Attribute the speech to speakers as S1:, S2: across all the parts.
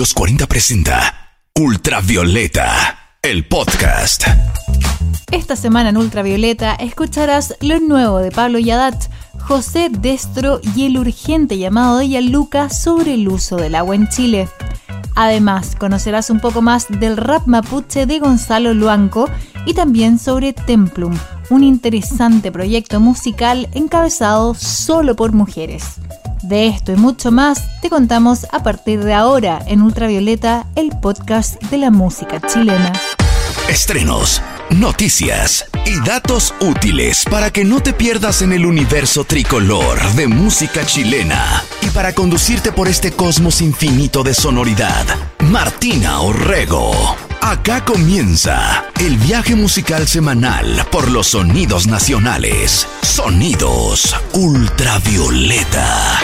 S1: los 40 presenta Ultravioleta, el podcast.
S2: Esta semana en Ultravioleta escucharás lo nuevo de Pablo Yadat, José Destro y el urgente llamado de Yaluca sobre el uso del agua en Chile. Además, conocerás un poco más del rap mapuche de Gonzalo Luanco y también sobre Templum, un interesante proyecto musical encabezado solo por mujeres. De esto y mucho más te contamos a partir de ahora en Ultravioleta, el podcast de la música chilena.
S1: Estrenos, noticias y datos útiles para que no te pierdas en el universo tricolor de música chilena y para conducirte por este cosmos infinito de sonoridad. Martina Orrego. Acá comienza el viaje musical semanal por los sonidos nacionales. Sonidos ultravioleta.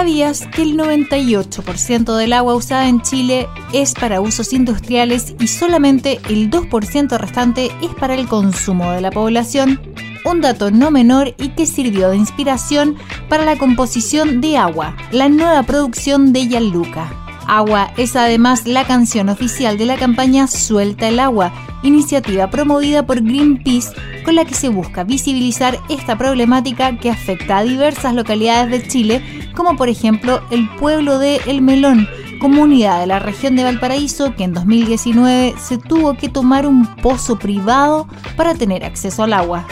S2: ¿Sabías que el 98% del agua usada en Chile es para usos industriales y solamente el 2% restante es para el consumo de la población? Un dato no menor y que sirvió de inspiración para la composición de Agua, la nueva producción de Yaluca. Agua es además la canción oficial de la campaña Suelta el Agua, iniciativa promovida por Greenpeace con la que se busca visibilizar esta problemática que afecta a diversas localidades de Chile, como por ejemplo el pueblo de El Melón, comunidad de la región de Valparaíso que en 2019 se tuvo que tomar un pozo privado para tener acceso al agua.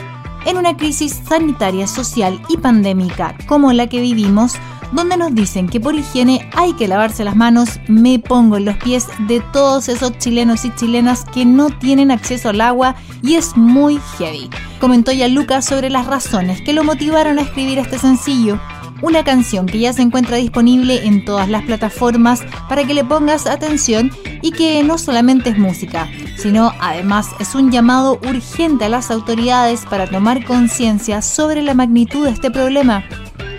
S2: En una crisis sanitaria, social y pandémica como la que vivimos, donde nos dicen que por higiene hay que lavarse las manos, me pongo en los pies de todos esos chilenos y chilenas que no tienen acceso al agua y es muy heavy. Comentó ya Lucas sobre las razones que lo motivaron a escribir este sencillo. Una canción que ya se encuentra disponible en todas las plataformas para que le pongas atención y que no solamente es música, sino además es un llamado urgente a las autoridades para tomar conciencia sobre la magnitud de este problema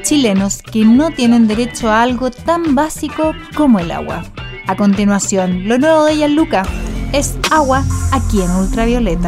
S2: chilenos que no tienen derecho a algo tan básico como el agua. A continuación, lo nuevo de Luca es agua aquí en ultravioleta.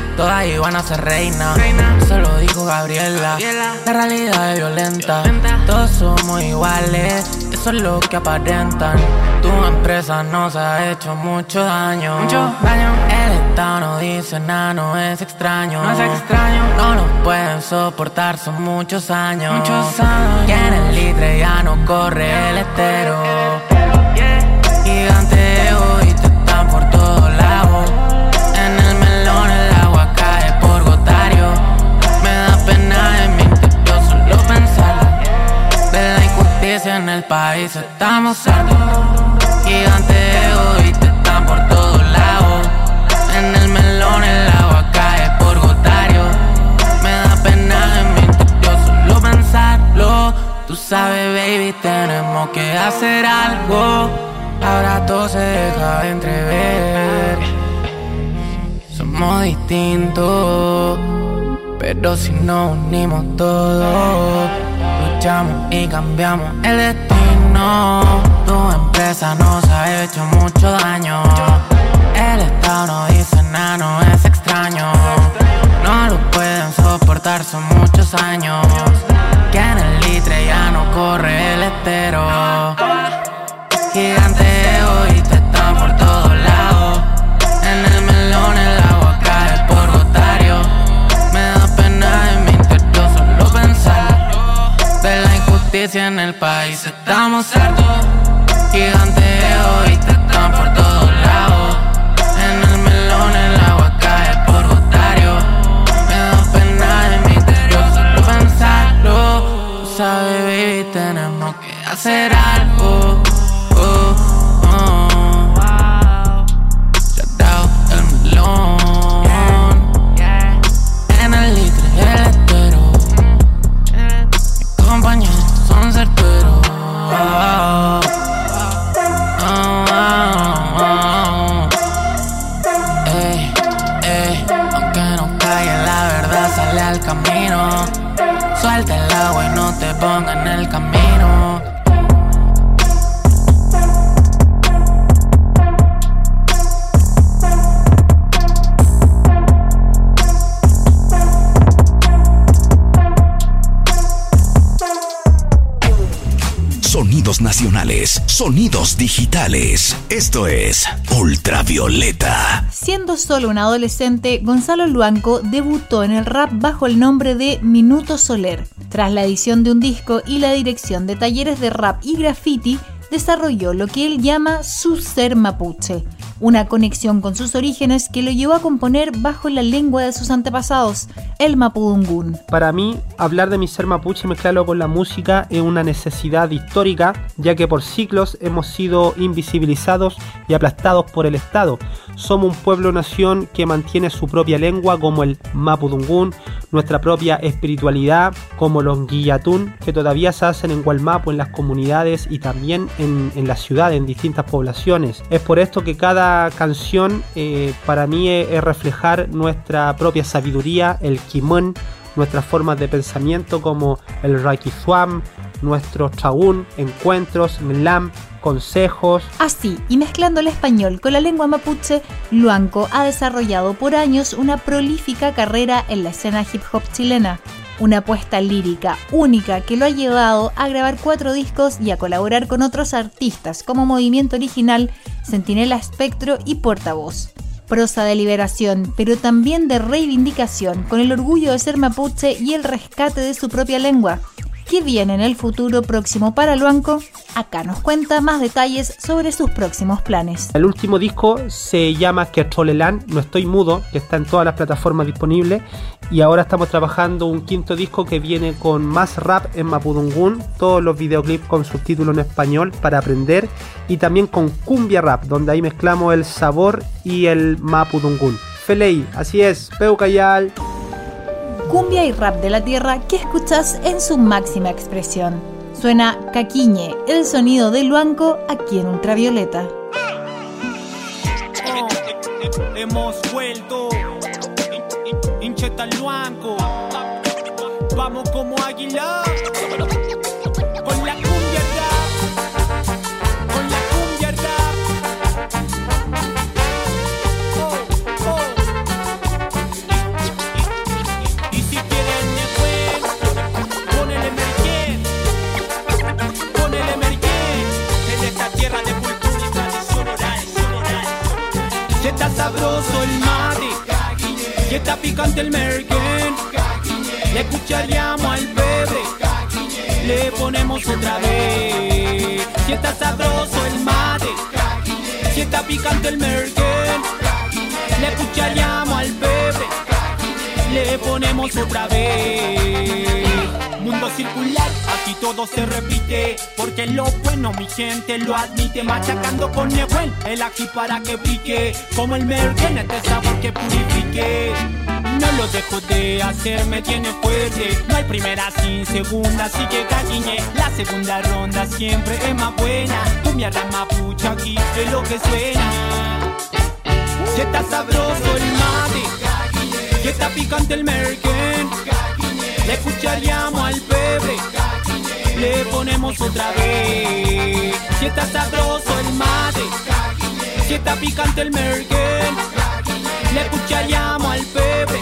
S3: Todas iban a ser reina. Eso lo dijo Gabriela. La realidad es violenta. Todos somos iguales. Eso es lo que aparentan. Tu empresa nos ha hecho mucho daño. Mucho daño. El Estado no dice nada, no es extraño. No es extraño. No lo pueden soportar, son muchos años. Muchos años. Y en el litre ya no corre el estero. Estamos hartos. Gigante te están por todos lados. En el melón el agua cae por gotario. Me da pena en mi interior solo pensarlo. Tú sabes, baby, tenemos que hacer algo. Ahora todo se deja entrever. Somos distintos, pero si nos unimos todos, luchamos y cambiamos el destino. Tu empresa nos ha hecho mucho daño. El Estado no dice nada, no es extraño. No lo pueden soportar, son muchos años. Que en el litre ya no corre el estero. Gigante injusticia en el país estamos hartos. Gigante hoy te están por todos lados. En el melón el agua cae por gotario. Me da pena en mi interior solo pensarlo. Tú sabes, baby, tenemos que hacer algo. Ponga en el camino.
S1: Sonidos nacionales, sonidos digitales. Esto es Ultravioleta.
S2: Solo un adolescente, Gonzalo Luanco debutó en el rap bajo el nombre de Minuto Soler. Tras la edición de un disco y la dirección de talleres de rap y graffiti, desarrolló lo que él llama su ser mapuche, una conexión con sus orígenes que lo llevó a componer bajo la lengua de sus antepasados, el mapudungún.
S4: Para mí, hablar de mi ser mapuche mezclarlo con la música es una necesidad histórica, ya que por siglos hemos sido invisibilizados y aplastados por el Estado. Somos un pueblo-nación que mantiene su propia lengua como el mapudungún, nuestra propia espiritualidad como los guillatún, que todavía se hacen en Gualmapu, en las comunidades y también en, en la ciudad, en distintas poblaciones. Es por esto que cada canción eh, para mí es, reflejar nuestra propia sabiduría, el kimón, nuestras formas de pensamiento como el Raikisuam, nuestros chaún, encuentros, mlam, consejos.
S2: Así, y mezclando el español con la lengua mapuche, Luanco ha desarrollado por años una prolífica carrera en la escena hip hop chilena. Una apuesta lírica única que lo ha llevado a grabar cuatro discos y a colaborar con otros artistas como Movimiento Original, Centinela Espectro y Portavoz. Prosa de liberación, pero también de reivindicación, con el orgullo de ser mapuche y el rescate de su propia lengua. ¿Qué viene en el futuro próximo para Luanco? Acá nos cuenta más detalles sobre sus próximos planes.
S4: El último disco se llama Quetroleland, No Estoy Mudo, que está en todas las plataformas disponibles. Y ahora estamos trabajando un quinto disco que viene con más rap en Mapudungún, todos los videoclips con subtítulos en español para aprender. Y también con cumbia rap, donde ahí mezclamos el sabor y el Mapudungún. Feley, así es, Peucayal.
S2: Cumbia y rap de la tierra que escuchas en su máxima expresión. Suena Caquiñe, el sonido de Luanco aquí en Ultravioleta.
S5: Hemos vuelto. Vamos como águila. Sabroso el mate. Que está picante el merquén. Le escucharíamos al pebre. Le ponemos otra vez. Si está sabroso el mate. Si está picante el merquén. Le escucharíamos al pebre. Le ponemos otra vez. Mundo circular, aquí todo se repite. Porque lo bueno mi gente lo admite. Machacando con Nehuel, el aquí para que pique. Como el merken, este sabor que purifique. No lo dejo de hacer, me tiene fuerte. No hay primera sin segunda, así que caguiñe. La segunda ronda siempre es más buena. Tu mierda mapucha aquí es lo que suena. Si está sabroso el mate, si está picante el merken, le escucharíamos al pebre, le ponemos otra vez. Si está sabroso el mate, si está picante el merken, le escucharíamos al pebre,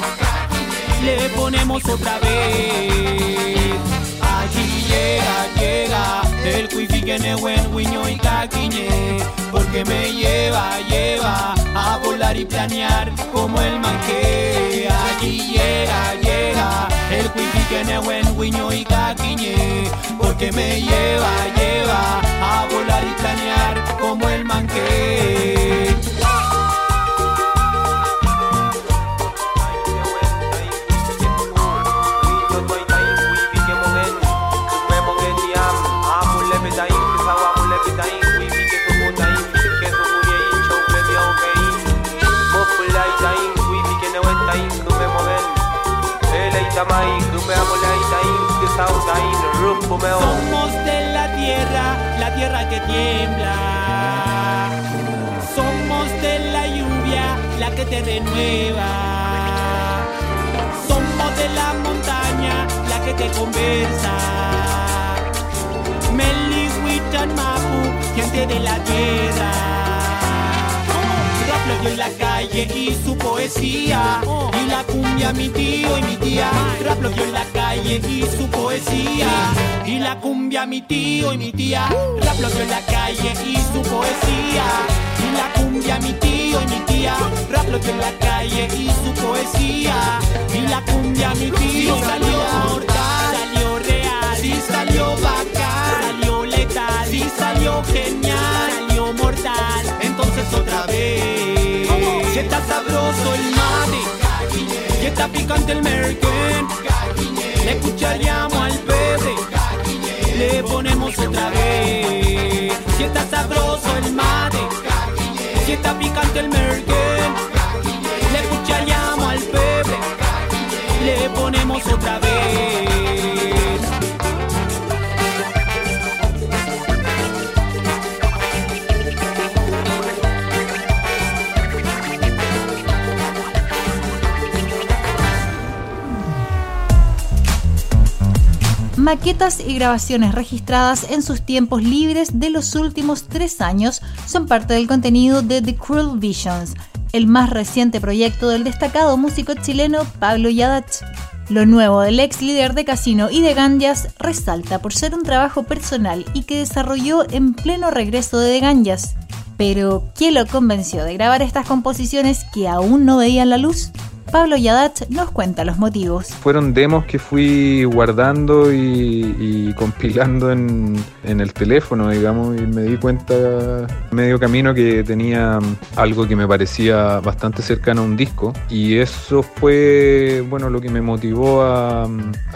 S5: le ponemos otra vez. Allí llega, llega el cuifi que buen guiño y caquiñe Porque me lleva, lleva a volar y planear como el manque el cuifi que ne buen guiño y caquiñe Porque me lleva, lleva a volar y planear como Somos de la tierra, la tierra que tiembla. Somos de la lluvia, la que te renueva. Somos de la montaña, la que te conversa. Melihuitán Mapu, gente de la tierra. Rap lo dio en la calle y su poesía. Y la cumbia mi tío y mi tía. Lo dio en la calle y su poesía. Y la cumbia mi tío y mi tía. Lo dio en la calle y su poesía. Y la cumbia mi tío y mi tía. Lo dio en la calle y su poesía. Y la cumbia mi tío salió mortal, salió real, sí salió bacán, salió letal, sí salió genial, salió mortal. Entonces otra vez, si está sabroso el mate, si está picante el merken, le escucharíamos al pepe, le ponemos otra vez. Si está sabroso el mate, si está picante el merken,
S2: Maquetas y grabaciones registradas en sus tiempos libres de los últimos tres años son parte del contenido de The Cruel Visions, el más reciente proyecto del destacado músico chileno Pablo Yadach. Lo nuevo del ex líder de Casino y de Ganjas resalta por ser un trabajo personal y que desarrolló en pleno regreso de The Ganjas. Pero, ¿qué lo convenció de grabar estas composiciones que aún no veían la luz? Pablo Yadach nos cuenta los motivos.
S6: Fueron demos que fui guardando y, compilando en, el teléfono, digamos, y me di cuenta medio camino que tenía algo que me parecía bastante cercano a un disco. Y eso fue, bueno, lo que me motivó a,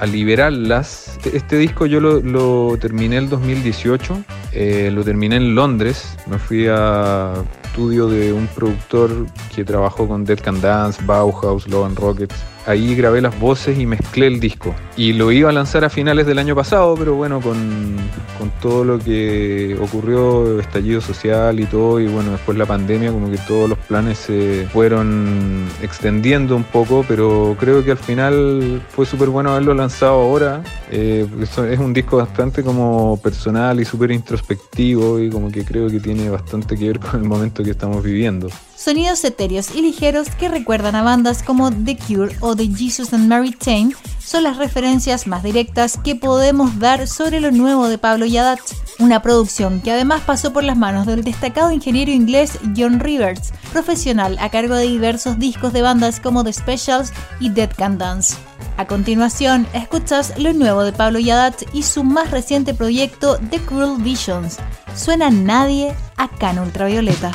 S6: liberarlas. Este, disco yo lo, lo terminé el 2018, eh, lo terminé en Londres, me fui a estudio de un productor que trabajó con Dead Can Dance, Bauhaus, Logan Rockets. Ahí grabé las voces y mezclé el disco. Y lo iba a lanzar a finales del año pasado, pero bueno, con, con todo lo que ocurrió, estallido social y todo, y bueno, después la pandemia, como que todos los planes se fueron extendiendo un poco, pero creo que al final fue súper bueno haberlo lanzado ahora. Eh, es un disco bastante como personal y súper introspectivo y como que creo que tiene bastante que ver con el momento que estamos viviendo.
S2: Sonidos etéreos y ligeros que recuerdan a bandas como The Cure o The Jesus and Mary Chain son las referencias más directas que podemos dar sobre lo nuevo de Pablo Yadat, una producción que además pasó por las manos del destacado ingeniero inglés John Rivers, profesional a cargo de diversos discos de bandas como The Specials y Dead Can Dance. A continuación, escuchas lo nuevo de Pablo Yadat y su más reciente proyecto The Cruel Visions. Suena Nadie acá en Ultravioleta.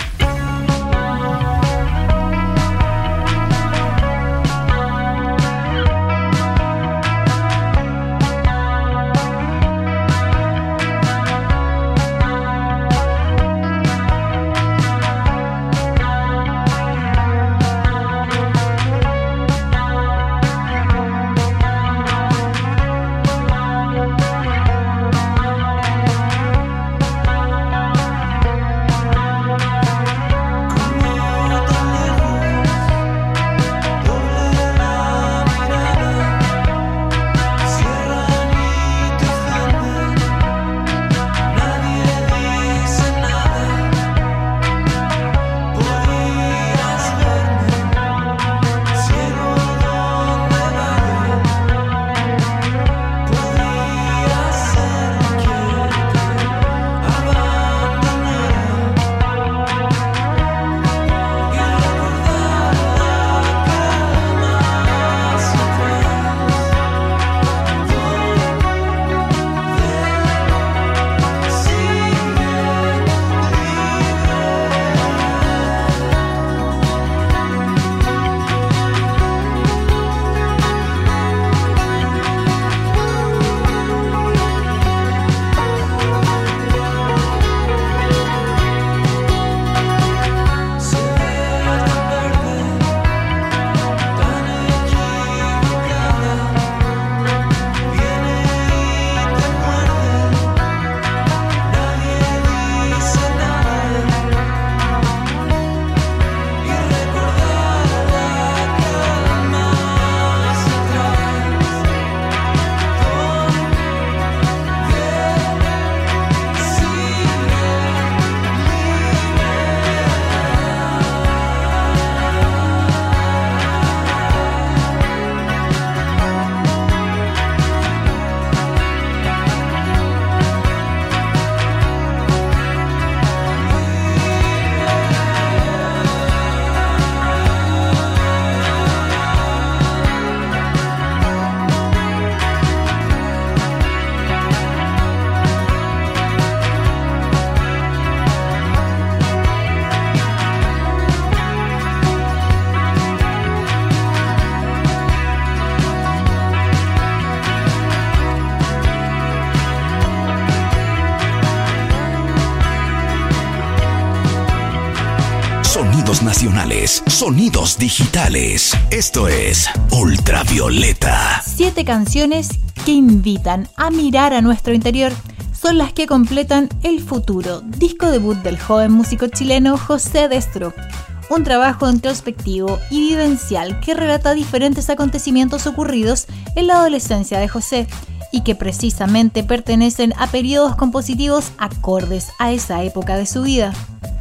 S1: Sonidos nacionales, sonidos digitales. Esto es Ultravioleta.
S2: Siete canciones que invitan a mirar a nuestro interior son las que completan El Futuro, disco debut del joven músico chileno José Destro. Un trabajo introspectivo y vivencial que relata diferentes acontecimientos ocurridos en la adolescencia de José y que precisamente pertenecen a periodos compositivos acordes a esa época de su vida.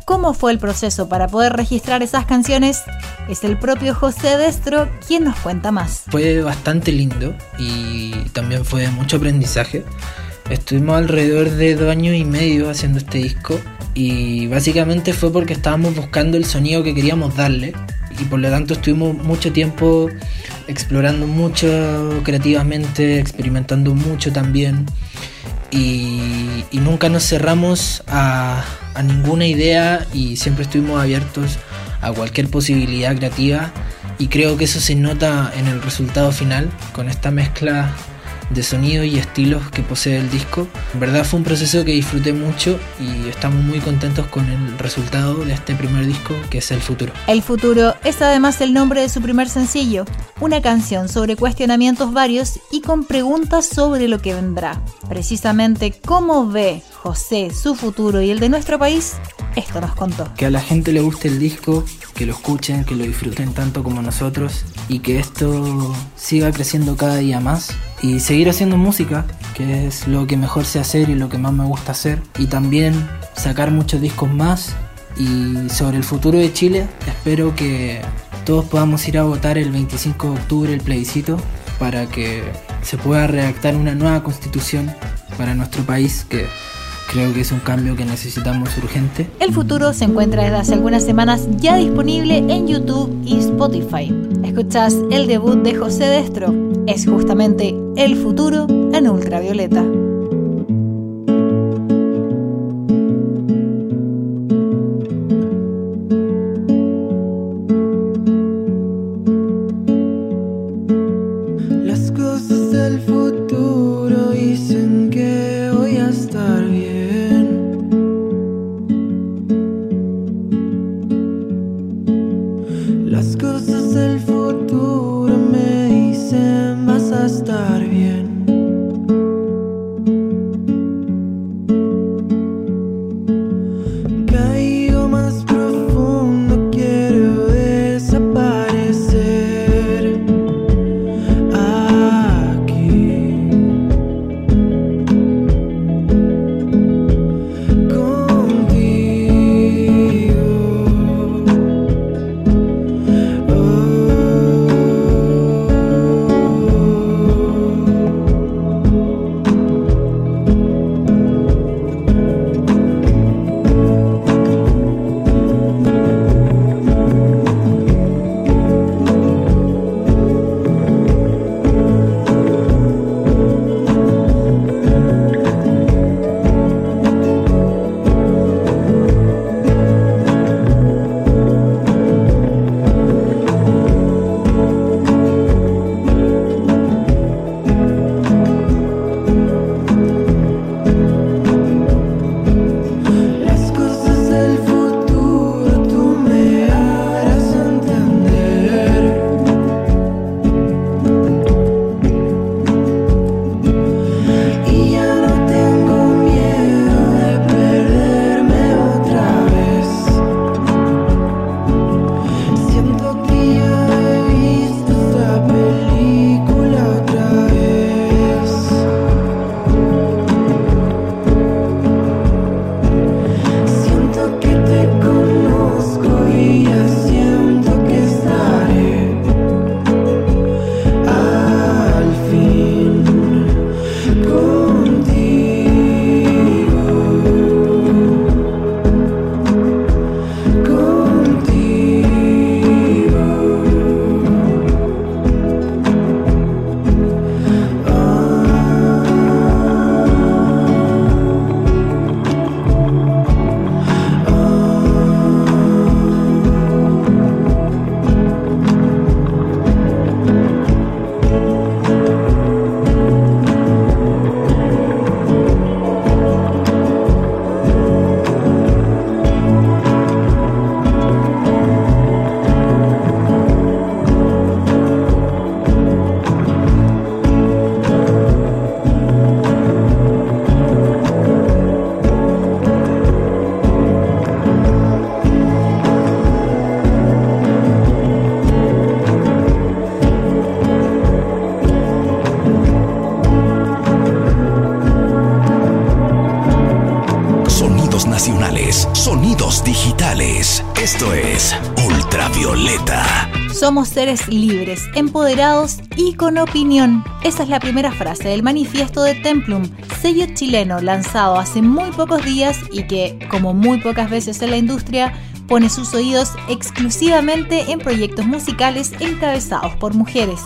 S2: ¿Cómo fue el proceso para poder registrar esas canciones? Es el propio José Destro quien nos cuenta más.
S7: Fue bastante lindo y también fue de mucho aprendizaje. Estuvimos alrededor de dos años y medio haciendo este disco y básicamente fue porque estábamos buscando el sonido que queríamos darle y por lo tanto estuvimos mucho tiempo explorando mucho creativamente, experimentando mucho también y, nunca nos cerramos a, a ninguna idea y siempre estuvimos abiertos a cualquier posibilidad creativa. Y creo que eso se nota en el resultado final con esta mezcla de sonido y estilos que posee el disco. En verdad fue un proceso que disfruté mucho y estamos muy contentos con el resultado de este primer disco que es El Futuro.
S2: El Futuro es además el nombre de su primer sencillo, una canción sobre cuestionamientos varios y con preguntas sobre lo que vendrá. Precisamente cómo ve José su futuro y el de nuestro país, esto nos contó.
S7: Que a la gente le guste el disco, que lo escuchen, que lo disfruten tanto como nosotros y que esto siga creciendo cada día más y seguir haciendo música, que es lo que mejor sé hacer y lo que más me gusta hacer y también sacar muchos discos más y sobre el futuro de Chile espero que todos podamos ir a votar el 25 de octubre el plebiscito para que se pueda redactar una nueva constitución para nuestro país que creo que es un cambio que necesitamos urgente.
S2: El Futuro se encuentra desde hace algunas semanas ya disponible en YouTube y Spotify. Escuchas el debut de José Destro. Es justamente El Futuro en Ultravioleta.
S8: Somos seres libres, empoderados y con opinión. Esa es la primera frase del manifiesto de Templum, sello chileno lanzado hace muy pocos días y que, como muy pocas veces en la industria, pone sus oídos exclusivamente en proyectos musicales encabezados por mujeres.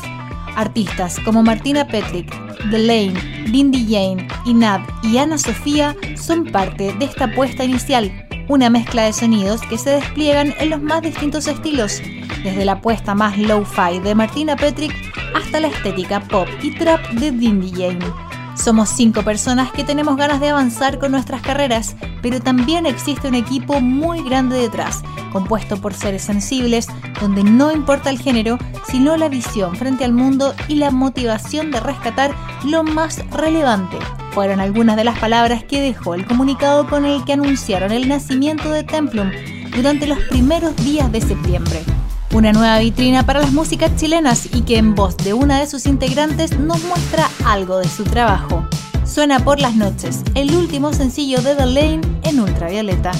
S8: Artistas como Martina Petrick, Lane, Lindy Jane, Inad y Ana Sofía son parte de esta apuesta inicial, una mezcla de sonidos que se despliegan en los más distintos estilos, desde la apuesta más low-fi de Martina Petrick hasta la estética pop y trap de Lindy Jane. Somos cinco personas que tenemos ganas de avanzar con nuestras carreras, pero también existe un equipo muy grande detrás, compuesto por seres sensibles, donde no importa el género, sino la visión frente al mundo y la motivación de rescatar lo más relevante. Fueron algunas de las palabras que dejó el comunicado con el que anunciaron el nacimiento de Templum durante los primeros días de septiembre una nueva vitrina para las músicas chilenas y que en voz de una de sus integrantes nos muestra algo de su trabajo. Suena por las noches, el último sencillo de The Lane en ultravioleta.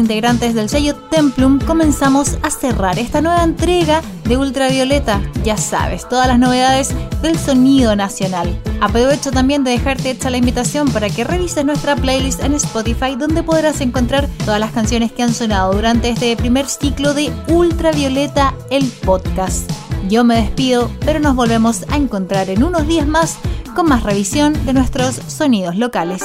S8: Integrantes del sello Templum comenzamos a cerrar esta nueva entrega de Ultravioleta. Ya sabes, todas las novedades del sonido nacional. Aprovecho también de dejarte hecha la invitación para que revises nuestra playlist en Spotify donde podrás encontrar todas las canciones que han sonado durante este primer ciclo de Ultravioleta, el podcast.
S2: Yo me despido, pero nos volvemos a encontrar en unos días más con más revisión de nuestros sonidos locales.